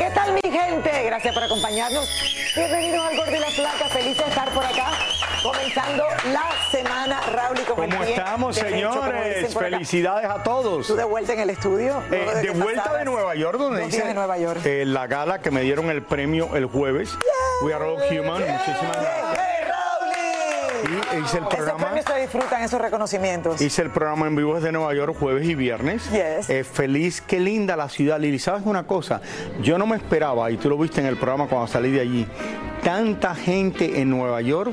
¿Qué tal mi gente? Gracias por acompañarnos. Bienvenidos al Gordi y la Flaca. Feliz de estar por acá. Comenzando la semana, Raúl y el ¿Cómo estamos, como señores? acá. Felicidades a todos. ¿Tú de vuelta en el estudio? Eh, de vuelta de Nueva York, donde dos dice de Nueva York. eh, la gala que me dieron el premio el jueves. We are all human. Muchísimas gracias. Hice el Esos programa. premios se disfrutan, esos reconocimientos. Hice el programa en vivo desde Nueva York jueves y viernes. Yes. Eh, feliz, qué linda la ciudad, Lili. ¿Sabes una cosa? Yo no me esperaba, y tú lo viste en el programa cuando salí de allí, tanta gente en Nueva York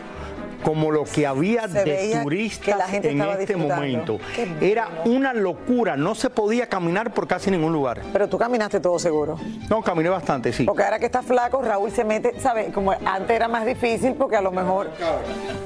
como lo que había Se de turistas en este momento. Era una locura, no se podía caminar por casi ningún lugar. Pero tú caminaste todo seguro. No, caminé bastante, sí. Porque ahora que estás flaco, Raúl se mete, ¿sabes? Como antes era más difícil, porque a lo mejor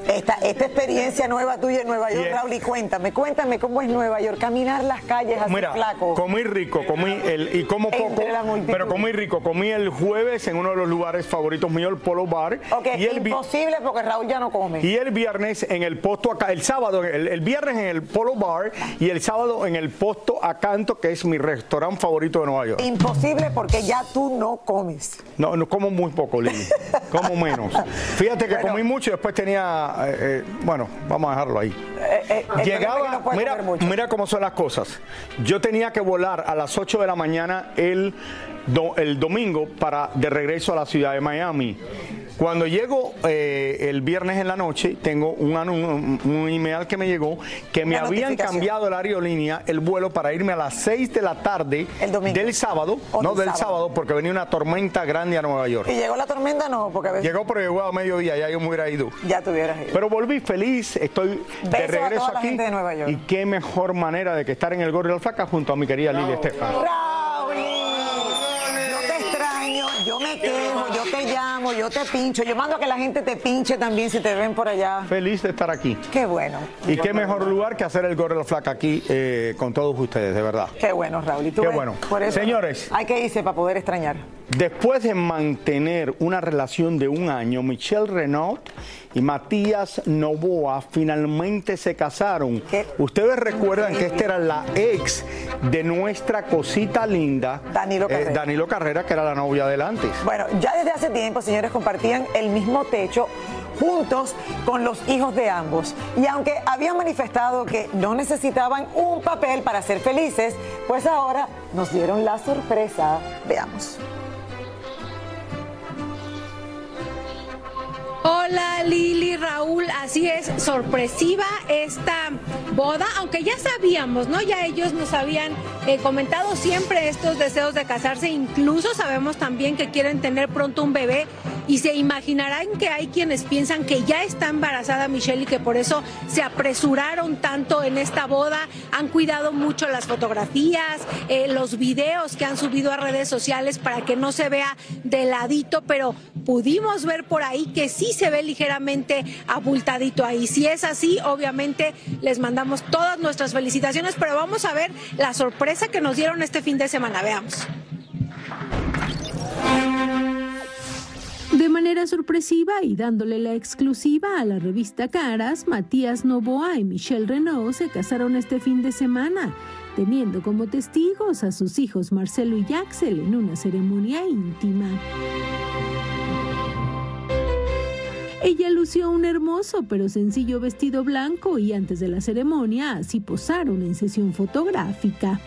esta, esta experiencia nueva tuya en Nueva York. Raúl, y cuéntame, cuéntame cómo es Nueva York, caminar las calles así Mira, flaco. comí rico, comí el y como poco, pero comí rico. Comí el jueves en uno de los lugares favoritos míos, el Polo Bar. Ok, y el imposible porque Raúl ya no come. Y el viernes en el posto acá, el sábado, el, el viernes en el Polo Bar y el sábado en el posto Acanto, que es mi restaurante favorito de Nueva York. Imposible porque ya tú no comes. No, no como muy poco, Lili. Como menos. Fíjate que Bueno. comí mucho y después tenía. eh, eh, bueno, vamos a dejarlo ahí. Eh, eh, Llegaba, no mira, mira cómo son las cosas. Yo tenía que volar a las 8 de la mañana el, do- el domingo para de regreso a la ciudad de Miami. Cuando llego eh, el viernes en la noche, tengo un, un, un email que me llegó que me habían cambiado la aerolínea el vuelo para irme a las 6 de la tarde El domingo. del sábado, O no del sábado. sábado, porque venía una tormenta grande a Nueva York. ¿Y llegó la tormenta? No, porque a veces Llegó, pero llegó a mediodía, ya yo me hubiera ido. ya tuvieras ido. Pero volví feliz, estoy de Besos a regreso toda la aquí. gente de Nueva York. Y qué mejor manera de que estar en el la Flaca junto a mi querida Lidia Estefan. Quejo, yo te llamo, yo te pincho, yo mando a que la gente te pinche también si te ven por allá. Feliz de estar aquí. Qué bueno. Y qué mejor lugar que hacer el Gordo de la Flaca aquí eh, con todos ustedes, de verdad. Qué bueno, Raúl. ¿Y tú Qué ves? bueno. Por eso Señores. Hay que irse para poder extrañar. Después de mantener una relación de un año, Michelle Renault y Matías Novoa finalmente se casaron. ¿Qué? Ustedes recuerdan que esta era la ex de nuestra cosita linda, Danilo eh, Carrera. Danilo Carrera, que era la novia de él antes. Bueno, ya desde hace tiempo, señores, compartían el mismo techo juntos con los hijos de ambos. Y aunque habían manifestado que no necesitaban un papel para ser felices, pues ahora nos dieron la sorpresa. Veamos. Hola Lili, Raúl, así es, sorpresiva esta boda, aunque ya sabíamos, ¿no? Ya ellos nos habían eh, comentado siempre estos deseos de casarse, incluso sabemos también que quieren tener pronto un bebé, y se imaginarán que hay quienes piensan que ya está embarazada Michelle y que por eso se apresuraron tanto en esta boda, han cuidado mucho las fotografías, eh, los videos que han subido a redes sociales para que no se vea de ladito, pero pudimos ver por ahí que sí se ve ligeramente abultadito ahí. Si es así, obviamente les mandamos todas nuestras felicitaciones, pero vamos a ver la sorpresa que nos dieron este fin de semana. Veamos. De manera sorpresiva y dándole la exclusiva a la revista Caras, Matías Novoa y Michelle Renault se casaron este fin de semana, teniendo como testigos a sus hijos Marcelo y Axel en una ceremonia íntima. Ella lució un hermoso pero sencillo vestido blanco y antes de la ceremonia así posaron en sesión fotográfica.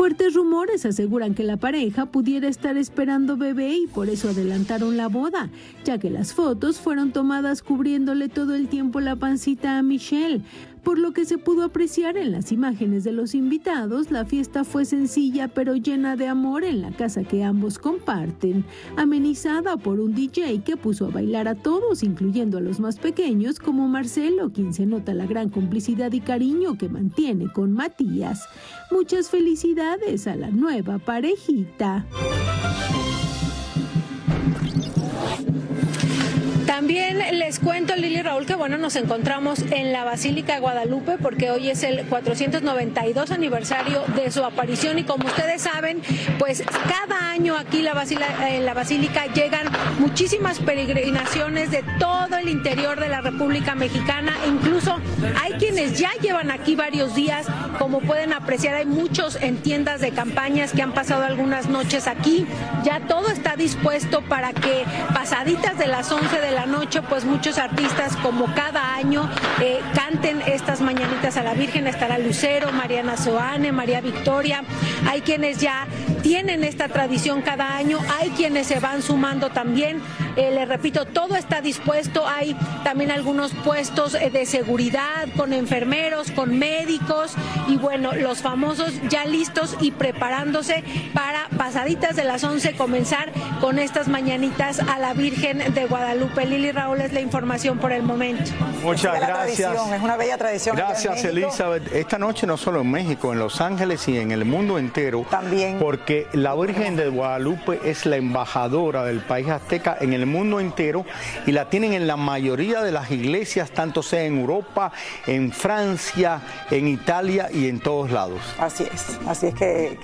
Fuertes rumores aseguran que la pareja pudiera estar esperando bebé y por eso adelantaron la boda, ya que las fotos fueron tomadas cubriéndole todo el tiempo la pancita a Michelle. Por lo que se pudo apreciar en las imágenes de los invitados, la fiesta fue sencilla pero llena de amor en la casa que ambos comparten, amenizada por un DJ que puso a bailar a todos, incluyendo a los más pequeños como Marcelo, quien se nota la gran complicidad y cariño que mantiene con Matías. Muchas felicidades a la nueva parejita. También les cuento, Lili Raúl, que bueno, nos encontramos en la Basílica de Guadalupe porque hoy es el 492 aniversario de su aparición. Y como ustedes saben, pues cada año aquí la en la Basílica llegan muchísimas peregrinaciones de todo el interior de la República Mexicana, incluso hay quienes ya llevan aquí varios días, como pueden apreciar, hay muchos en tiendas de campañas que han pasado algunas noches aquí, ya todo está dispuesto para que pasaditas de las 11 de la noche, pues muchos artistas, como cada año, eh, canten estas mañanitas a la Virgen. Estará Lucero, Mariana Soane, María Victoria. Hay quienes ya tienen esta tradición cada año, hay quienes se van sumando también. Eh, les repito, todo está dispuesto. Hay también algunos puestos eh, de seguridad con enfermeros, con médicos y bueno, los famosos ya listos y preparándose para pasaditas de las 11 comenzar con estas mañanitas a la Virgen de Guadalupe. Lili Raúl es la información por el momento. Muchas gracias. Es una bella tradición. Gracias, Elizabeth. Esta noche no solo en México, en Los Ángeles y en el mundo entero. También. Porque la Virgen de Guadalupe es la embajadora del país azteca en el mundo entero y la tienen en la mayoría de las iglesias, tanto sea en Europa, en Francia, en Italia y en todos lados. Así es. Así es que,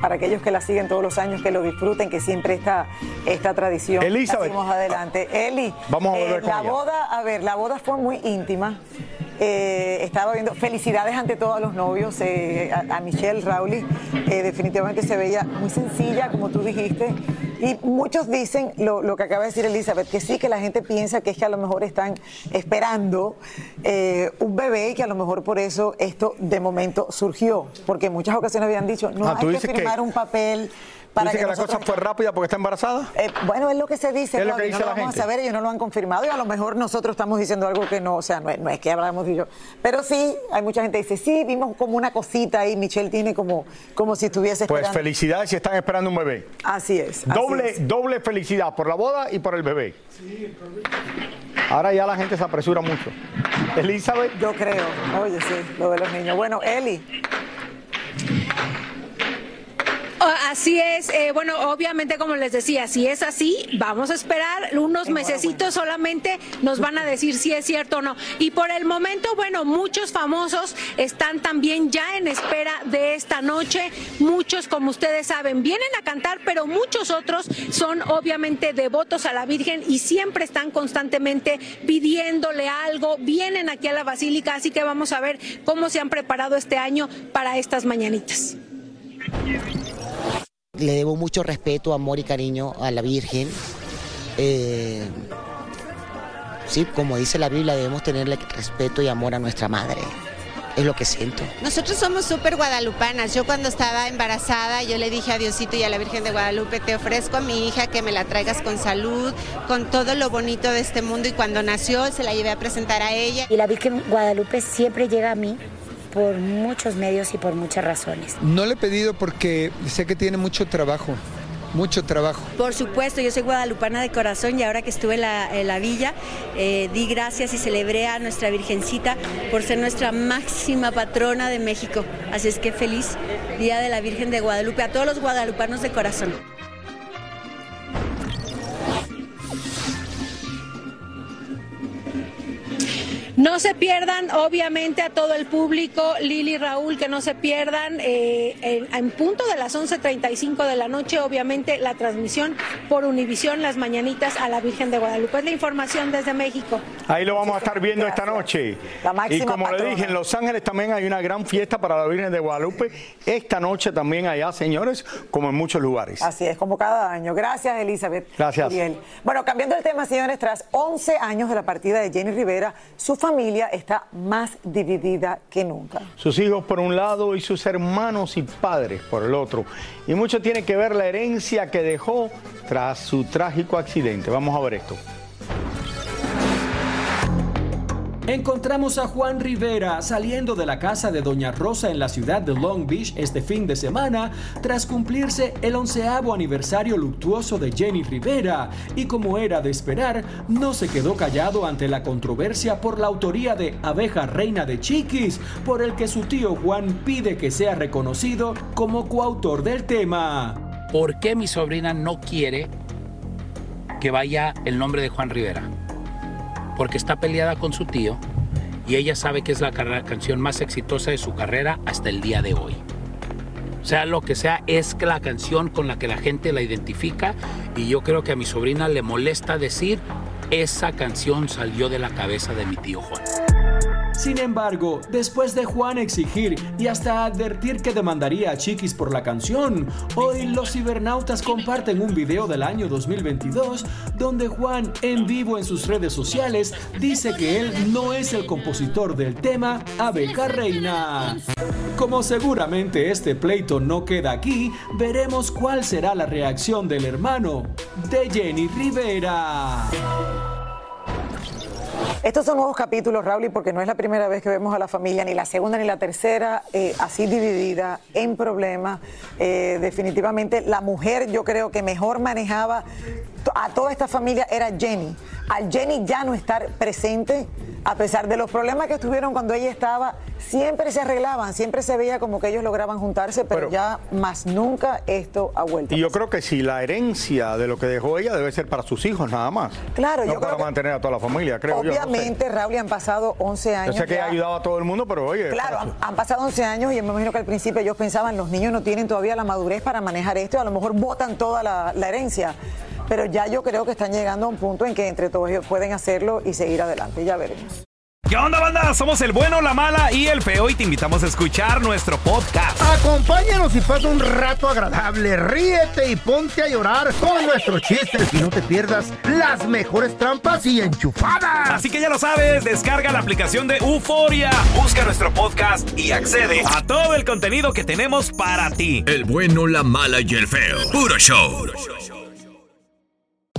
para aquellos que la siguen todos los años, que lo disfruten, que siempre está esta tradición. Elizabeth. Seguimos adelante. Eli. Vamos a volver eh, La boda, a ver, la boda fue muy íntima. Eh, estaba viendo felicidades ante todos los novios, eh, a, Michelle Rowley, definitivamente se veía muy sencilla, como tú dijiste, y muchos dicen lo, que acaba de decir Elizabeth, que sí, que la gente piensa que es que a lo mejor están esperando un bebé y que a lo mejor por eso esto de momento surgió, porque en muchas ocasiones habían dicho, no ah, hay que firmar un papel ¿Dice que, la cosa fue rápida porque está embarazada? Eh, bueno, es lo que se dice. Es lo que dice no la lo vamos a saber, ellos no lo han confirmado y a lo mejor nosotros estamos diciendo algo que no, o sea, no es, que hablamos de yo. Pero sí, hay mucha gente que dice, sí, vimos como una cosita ahí, Michelle tiene como, como si estuviese pues esperando. Pues felicidades si están esperando un bebé. Así es. doble, doble felicidad por la boda y por el bebé. Sí, Ahora ya la gente se apresura mucho. Elizabeth. Yo creo, oye, sí, lo de los niños. Bueno, Eli. Así es, eh, bueno, obviamente como les decía, si es así, vamos a esperar unos mesecitos solamente, nos van a decir si es cierto o no. Y por el momento, bueno, muchos famosos están también ya en espera de esta noche, muchos como ustedes saben vienen a cantar, pero muchos otros son obviamente devotos a la Virgen y siempre están constantemente pidiéndole algo, vienen aquí a la Basílica, así que vamos a ver cómo se han preparado este año para estas mañanitas le debo mucho respeto, amor y cariño a la Virgen. Eh, sí, como dice la Biblia, debemos tenerle respeto y amor a nuestra madre. Es lo que siento. Nosotros somos súper guadalupanas. Yo cuando estaba embarazada, yo le dije a Diosito y a la Virgen de Guadalupe, te ofrezco a mi hija que me la traigas con salud, con todo lo bonito de este mundo. Y cuando nació, se la llevé a presentar a ella. Y la Virgen Guadalupe siempre llega a mí por muchos medios y por muchas razones. No le he pedido porque sé que tiene mucho trabajo mucho trabajo. Por supuesto, yo soy guadalupana de corazón y ahora que estuve en la, en la villa, eh, di gracias y celebré a nuestra Virgencita por ser nuestra máxima patrona de México. Así es que feliz Día de la Virgen de Guadalupe a todos los guadalupanos de corazón. No se pierdan, obviamente, a todo el público, Lili y Raúl, que no se pierdan eh, en, en punto de las 11.35 de la noche, obviamente, la transmisión por Univisión, las mañanitas a la Virgen de Guadalupe. Es la información desde México. Ahí lo vamos a estar viendo esta noche. La máxima y como le dije, en Los Ángeles también hay una gran fiesta para la Virgen de Guadalupe. Esta noche también allá, señores, como en muchos lugares. Así es, como cada año. Gracias, Elizabeth. Gracias. Uriel. Bueno, cambiando el tema, señores, tras 11 años de la partida de Jenny Rivera, su familia está más dividida que nunca. Sus hijos por un lado y sus hermanos y padres por el otro. Y mucho tiene que ver la herencia que dejó tras su trágico accidente. Vamos a ver esto. Encontramos a Juan Rivera saliendo de la casa de Doña Rosa en la ciudad de Long Beach este fin de semana tras cumplirse el onceavo aniversario luctuoso de Jenny Rivera y como era de esperar, no se quedó callado ante la controversia por la autoría de Abeja Reina de Chiquis, por el que su tío Juan pide que sea reconocido como coautor del tema. ¿Por qué mi sobrina no quiere que vaya el nombre de Juan Rivera? Porque está peleada con su tío y ella sabe que es la canción más exitosa de su carrera hasta el día de hoy. Sea lo que sea, es la canción con la que la gente la identifica y yo creo que a mi sobrina le molesta decir, esa canción salió de la cabeza de mi tío Juan. Sin embargo, después de Juan exigir y hasta advertir que demandaría a Chiquis por la canción, hoy los cibernautas comparten un video del año 2022 donde Juan en vivo en sus redes sociales dice que él no es el compositor del tema Abeja Reina. Como seguramente este pleito no queda aquí, veremos cuál será la reacción del hermano de Jenny Rivera. Estos son nuevos capítulos, Raúl, porque no es la primera vez que vemos a la familia, ni la segunda ni la tercera, eh, así dividida, en problemas. Eh, definitivamente, la mujer yo creo que mejor manejaba a toda esta familia era Jenny. Al Jenny ya no estar presente, a pesar de los problemas que tuvieron cuando ella estaba, siempre se arreglaban, siempre se veía como que ellos lograban juntarse, pero, ya más nunca esto ha vuelto. Y yo creo que si la herencia de lo que dejó ella debe ser para sus hijos nada más. Claro, no yo para creo que- mantener a toda la familia, creo yo. no sé. Obviamente, Raúl, han pasado 11 Yo años. sé que ha ayudado a todo el mundo, pero oye. Claro, han, pasado 11 años y me imagino que al principio ellos pensaban, los niños no tienen todavía la madurez para manejar esto, y a lo mejor votan toda la, la herencia. Pero ya yo creo que están llegando a un punto en que entre todos ellos pueden hacerlo y seguir adelante. Ya veremos. ¿Qué onda, banda? Somos el bueno, la mala y el feo y te invitamos a escuchar nuestro podcast. Acompáñanos y pasa un rato agradable. Ríete y ponte a llorar con nuestros chistes y no te pierdas las mejores trampas y enchufadas. Así que ya lo sabes, descarga la aplicación de Euforia, busca nuestro podcast y accede a todo el contenido que tenemos para ti. El bueno, la mala y el feo. Puro show.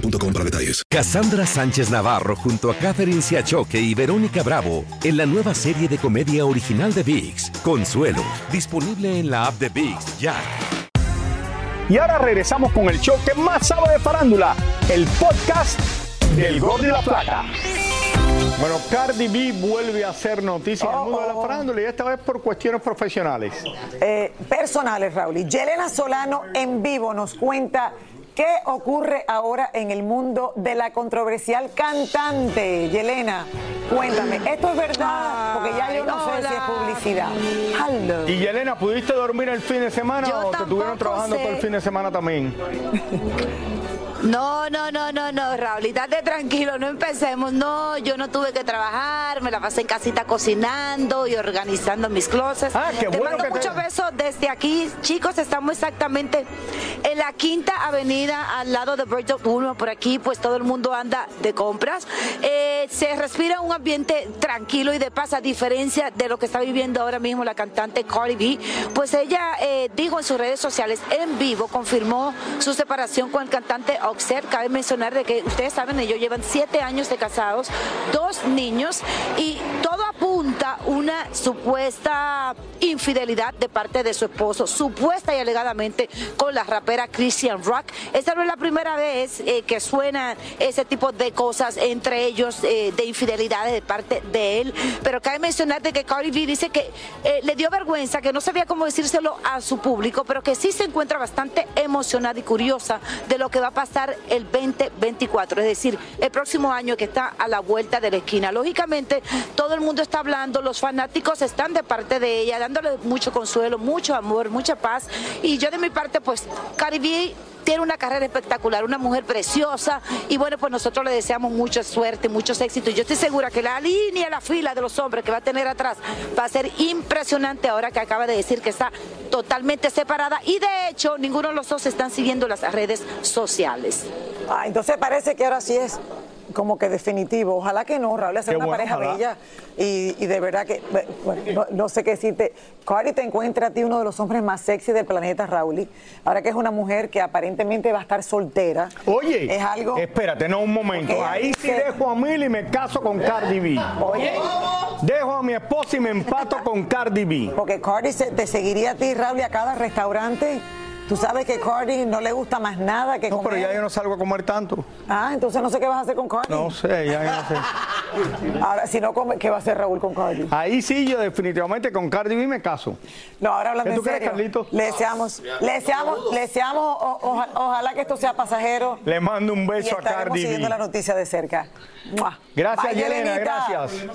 boostmobile.com para detalles. Cassandra Sánchez Navarro junto a Catherine Siachoque y Verónica Bravo en la nueva serie de comedia original de VIX, Consuelo, disponible en la app de VIX ya. Y ahora regresamos con el show que más sabe de farándula, el podcast del Gol de la Plata. Bueno, Cardi B vuelve a hacer noticia en el mundo de la farándula y esta vez por cuestiones profesionales. Eh, personales, Raúl. Y Yelena Solano en vivo nos cuenta qué ocurre ahora en el mundo de la controversial cantante. Yelena, cuéntame, ¿esto es verdad? Porque ya yo no sé si es publicidad. Hello. Y Yelena, ¿pudiste dormir el fin de semana Yo o te estuvieron tampoco trabajando sé. todo el fin de semana también? No, no, no, no, no, Raúl, estate tranquilo, no empecemos. No, yo no tuve que trabajar, me la pasé en casita cocinando y organizando mis closets. Ah, qué te bueno mando que te- muchos besos desde aquí. Chicos, estamos exactamente en la quinta avenida al lado de Virgil Boulevard. Por aquí, pues todo el mundo anda de compras. Eh, se respira un ambiente tranquilo y de paz, a diferencia de lo que está viviendo ahora mismo la cantante Cardi B. Pues ella eh, dijo en sus redes sociales en vivo, confirmó su separación con el cantante Offset. Cabe mencionar de que ustedes saben, ellos llevan siete años de casados, dos niños y todo apunta una supuesta infidelidad de parte de su esposo, supuesta y alegadamente con la rapera Christian Rock. Esta no es la primera vez eh, que suena ese tipo de cosas entre ellos, eh, de infidelidades de parte de él. Pero cabe mencionar de que Cardi B dice que eh, le dio vergüenza, que no sabía cómo decírselo a su público, pero que sí se encuentra bastante emocionada y curiosa de lo que va a pasar el 2024, es decir, el próximo año que está a la vuelta de la esquina. Lógicamente, todo el mundo está hablando, los fanáticos están de parte de ella, dándole mucho consuelo, mucho amor, mucha paz. Y yo de mi parte, pues, Cardi B tiene una carrera espectacular, una mujer preciosa y bueno, pues nosotros le deseamos mucha suerte, muchos éxitos. Yo estoy segura que la línea, la fila de los hombres que va a tener atrás va a ser impresionante ahora que acaba de decir que está totalmente separada y de hecho ninguno de los dos están siguiendo las redes sociales. Ah, entonces parece que ahora sí es como que definitivo. Ojalá que no, Raúl, hacer Qué una bueno, pareja ojalá. bella. Y, y de verdad que, bueno, no, no sé qué decirte. Cardi te encuentra a ti uno de los hombres más sexy del planeta, Raúl. Ahora que es una mujer que aparentemente va a estar soltera. Oye, es algo. espérate, no un momento. Ahí sí dejo a Mil y me caso con Cardi B. Oye. Dejo a mi esposa y me empato con Cardi B. Porque Cardi se- te seguiría a ti, Raúl, a cada restaurante. Tú sabes que Cardi no le gusta más nada que No, comer. pero ya yo no salgo a comer tanto. Ah, entonces no sé qué vas a hacer con Cardi. No sé, ya yo no sé. Ahora, si no come, ¿qué va a hacer Raúl con Cardi? Ahí sí, yo definitivamente con Cardi B me caso. No, ahora hablando ¿Qué en tú crees, serio. Carlito? Le deseamos, le deseamos, le deseamos, o- oja- ojalá que esto sea pasajero. Le mando un y beso a Cardi siguiendo B. la noticia de cerca. ¡Mua! Gracias, Bye, Yelena, Yelenita. gracias.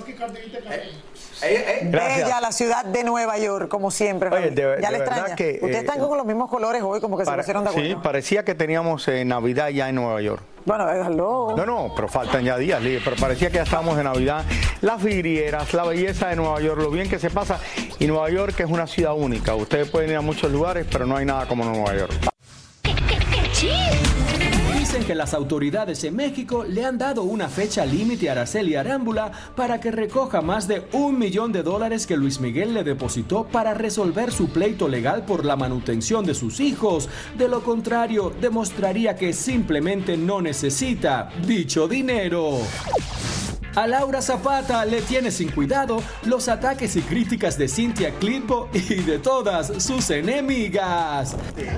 Bella Gracias. la ciudad de Nueva York, como siempre. Oye, de- ya de le extraña. que, Ustedes eh, están con los mismos colores hoy, como que se Para- pusieron de acuerdo. sí, parecía que teníamos eh, Navidad ya en Nueva York. Bueno, déjalo. No, no, pero faltan ya días, pero parecía que ya estábamos de Navidad. Las vidrieras, la belleza de Nueva York, lo bien que se pasa. Y Nueva York es una ciudad única. Ustedes pueden ir a muchos lugares, pero no hay nada como Nueva York. Dicen que las autoridades en México le han dado una fecha límite a Araceli Arámbula para que recoja más de un millón de dólares que Luis Miguel le depositó para resolver su pleito legal por la manutención de sus hijos. De lo contrario, demostraría que simplemente no necesita dicho dinero. A Laura Zapata le tiene sin cuidado los ataques y críticas de Cintia Clitbo y de todas sus enemigas.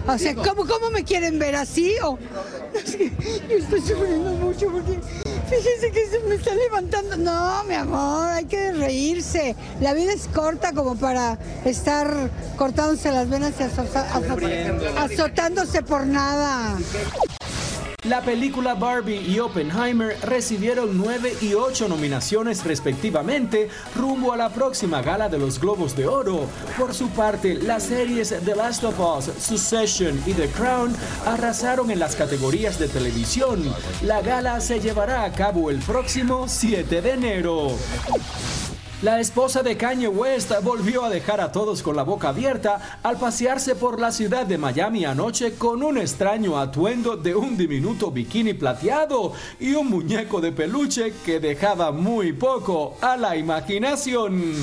O sea, ¿cómo, cómo me quieren ver así? Yo estoy sufriendo mucho porque fíjense que se me está levantando. No, mi amor, hay que reírse. La vida es corta como para estar cortándose las venas y azotándose por nada. La película Barbie y Oppenheimer recibieron 9 y 8 nominaciones respectivamente rumbo a la próxima gala de los Globos de Oro. Por su parte, las series The Last of Us, Succession y The Crown arrasaron en las categorías de televisión. La gala se llevará a cabo el próximo 7 de enero. La esposa de Kanye West volvió a dejar a todos con la boca abierta al pasearse por la ciudad de Miami anoche con un extraño atuendo de un diminuto bikini plateado y un muñeco de peluche que dejaba muy poco a la imaginación.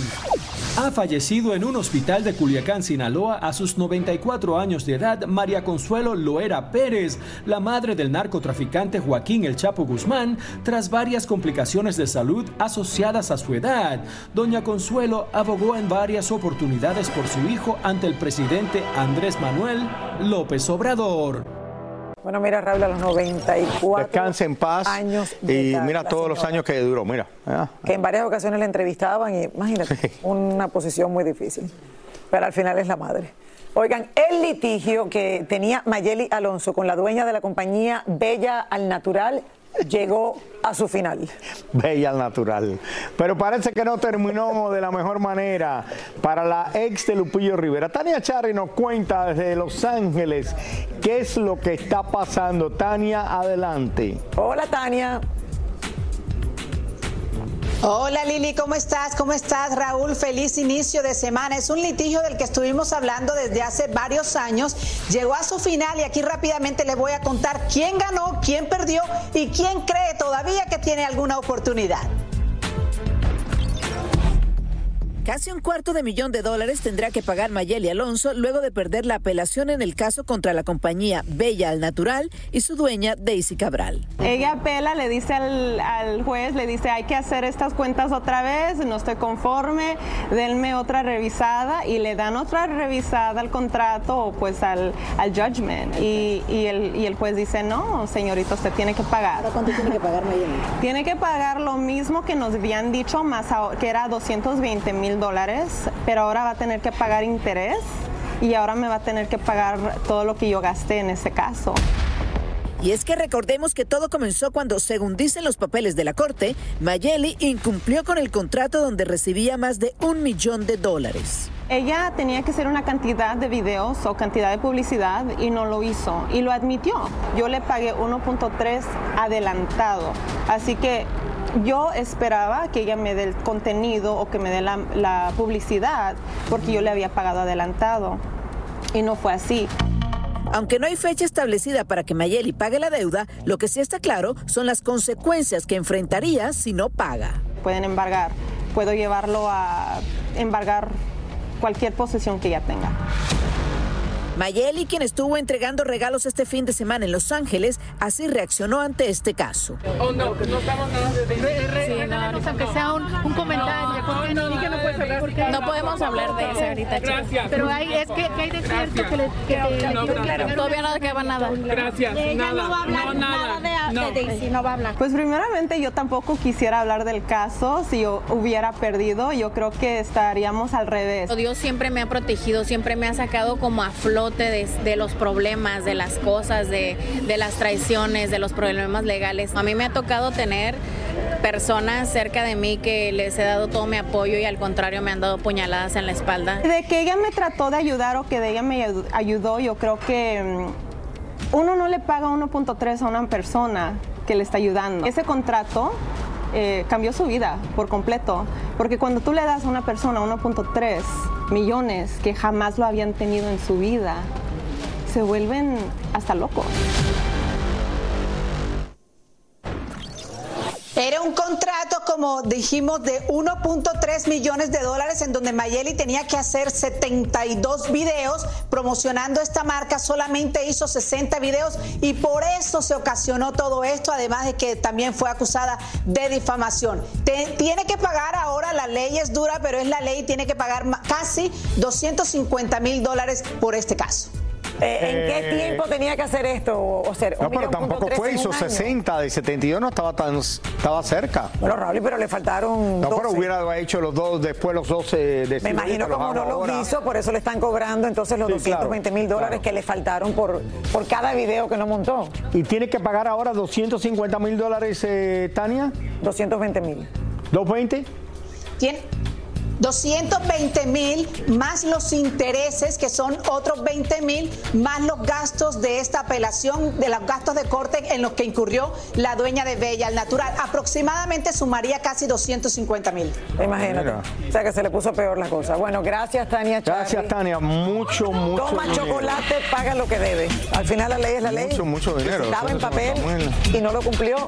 Ha fallecido en un hospital de Culiacán, Sinaloa, a sus 94 años de edad, María Consuelo Loera Pérez, la madre del narcotraficante Joaquín El Chapo Guzmán, tras varias complicaciones de salud asociadas a su edad. Doña Consuelo abogó en varias oportunidades por su hijo ante el presidente Andrés Manuel López Obrador. Bueno, mira, Raúl, a los 94 Descanse en paz. años y edad, mira todos los años que duró. Mira. ah. que en varias ocasiones le entrevistaban y imagínate, una posición muy difícil. Pero al final es la madre. Oigan, el litigio que tenía Mayeli Alonso con la dueña de la compañía Bella al Natural llegó a su final. Bella al natural. Pero parece que no terminó de la mejor manera para la ex de Lupillo Rivera. Tania Charri nos cuenta desde Los Ángeles qué es lo que está pasando. Tania, adelante. Hola, Tania. Hola Lili, ¿cómo estás? ¿Cómo estás Raúl? Feliz inicio de semana. Es un litigio del que estuvimos hablando desde hace varios años. Llegó a su final y aquí rápidamente le voy a contar quién ganó, quién perdió y quién cree todavía que tiene alguna oportunidad. Casi un cuarto de millón de dólares tendrá que pagar Mayeli Alonso luego de perder la apelación en el caso contra la compañía Bella al Natural y su dueña Daisy Cabral. Ella apela, le dice al, juez, le dice hay que hacer estas cuentas otra vez, no estoy conforme, denme otra revisada y le dan otra revisada al contrato o pues al, al judgment. Y, el, y el juez dice no, señorita, usted tiene que pagar. ¿Cuánto tiene que pagar Mayeli? Tiene que pagar lo mismo que nos habían dicho, más que era 220 mil dólares, pero ahora va a tener que pagar interés y ahora me va a tener que pagar todo lo que yo gasté en ese caso. Y es que recordemos que todo comenzó cuando, según dicen los papeles de la corte, Mayeli incumplió con el contrato donde recibía más de un millón de dólares. Ella tenía que hacer una cantidad de videos o cantidad de publicidad y no lo hizo y lo admitió. Yo le pagué 1.3 adelantado. Así que yo esperaba que ella me dé el contenido o que me dé la, publicidad porque yo le había pagado adelantado y no fue así. Aunque no hay fecha establecida para que Mayeli pague la deuda, lo que sí está claro son las consecuencias que enfrentaría si no paga. Pueden embargar, puedo llevarlo a embargar cualquier posesión que ella tenga. Mayeli, quien estuvo entregando regalos este fin de semana en Los Ángeles, así reaccionó ante este caso. Oh, no, no estamos nada de sí, no, aunque sea un, un comentario. ¿Por qué no, no, no, no podemos hablar de eso ahorita, Gracias. Pero hay, es que, que hay de cierto que le, que te, no, claro. Todavía no queda nada. Gracias. Ella nada, no va a hablar nada, nada de, de Daisy, no va a hablar. Pues primeramente yo tampoco quisiera hablar del caso. Si yo hubiera perdido, yo creo que estaríamos al revés. Dios siempre me ha protegido, siempre me ha sacado como a de, los problemas, de las cosas, de, de las traiciones, de los problemas legales. A mí me ha tocado tener personas cerca de mí que les he dado todo mi apoyo y al contrario me han dado puñaladas en la espalda. De que ella me trató de ayudar o que de ella me ayudó, yo creo que mm, uno no le paga 1.3 a una persona que le está ayudando. Ese contrato eh, cambió su vida por completo, porque cuando tú le das a una persona 1.3 millones que jamás lo habían tenido en su vida, se vuelven hasta locos. Como dijimos, de 1.3 millones de dólares en donde Mayeli tenía que hacer 72 videos promocionando esta marca. Solamente hizo 60 videos y por eso se ocasionó todo esto, además de que también fue acusada de difamación. tiene que pagar ahora, la ley es dura, pero es la ley, tiene que pagar casi 250 mil dólares por este caso. Eh, ¿En qué eh, tiempo tenía que hacer esto? O ser, no, pero tampoco fue, hizo 60, de 72 no estaba tan estaba cerca. Bueno, Raúl, pero le faltaron. No, pero hubiera hecho los dos, después los 12 de Me imagino como no los hizo, por eso le están cobrando entonces los 220 mil dólares que le faltaron por, por cada video que no montó. ¿Y tiene que pagar ahora 250 mil dólares, eh, Tania? 220 mil. ¿220? ¿Tiene? 220 mil más los intereses, que son otros 20 mil, más los gastos de esta apelación, de los gastos de corte en los que incurrió la dueña de Bella al Natural. Aproximadamente sumaría casi 250 mil. Imagínate. O sea que se le puso peor la cosa. Bueno, gracias, Tania. Gracias, Tania. Mucho, mucho. Toma chocolate, paga lo que debe. Al final la ley es la ley. Mucho, mucho dinero. Estaba en papel y no lo cumplió.